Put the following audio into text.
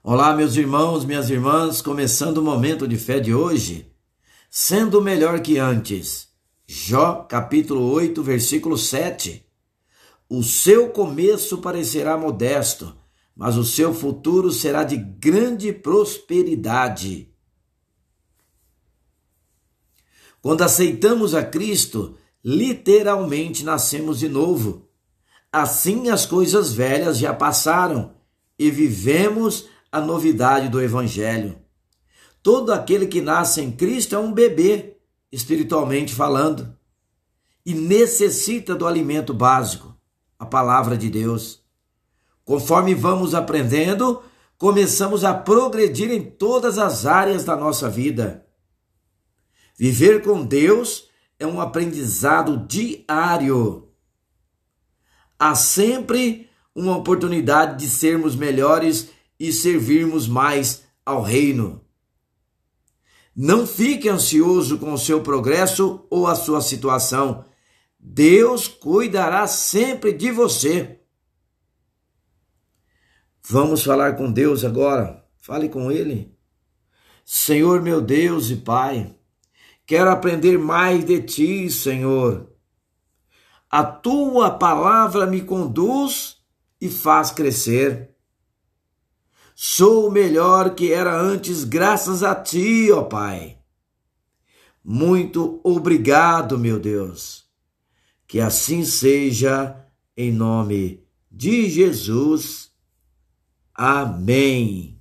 Olá, meus irmãos, minhas irmãs, começando o momento de fé de hoje, sendo melhor que antes. Jó, capítulo 8, versículo 7. O seu começo parecerá modesto, mas o seu futuro será de grande prosperidade. Quando aceitamos a Cristo, literalmente nascemos de novo. Assim as coisas velhas já passaram e vivemos a novidade do Evangelho. Todo aquele que nasce em Cristo é um bebê, espiritualmente falando, e necessita do alimento básico, a palavra de Deus. Conforme vamos aprendendo, começamos a progredir em todas as áreas da nossa vida. Viver com Deus é um aprendizado diário. Há sempre uma oportunidade de sermos melhores e servirmos mais ao reino. Não fique ansioso com o seu progresso ou a sua situação. Deus cuidará sempre de você. Vamos falar com Deus agora. Fale com Ele. Senhor meu Deus e Pai, quero aprender mais de Ti, Senhor. A Tua palavra me conduz e faz crescer. Sou melhor que era antes, graças a ti, ó Pai. Muito obrigado, meu Deus. Que assim seja, em nome de Jesus. Amém.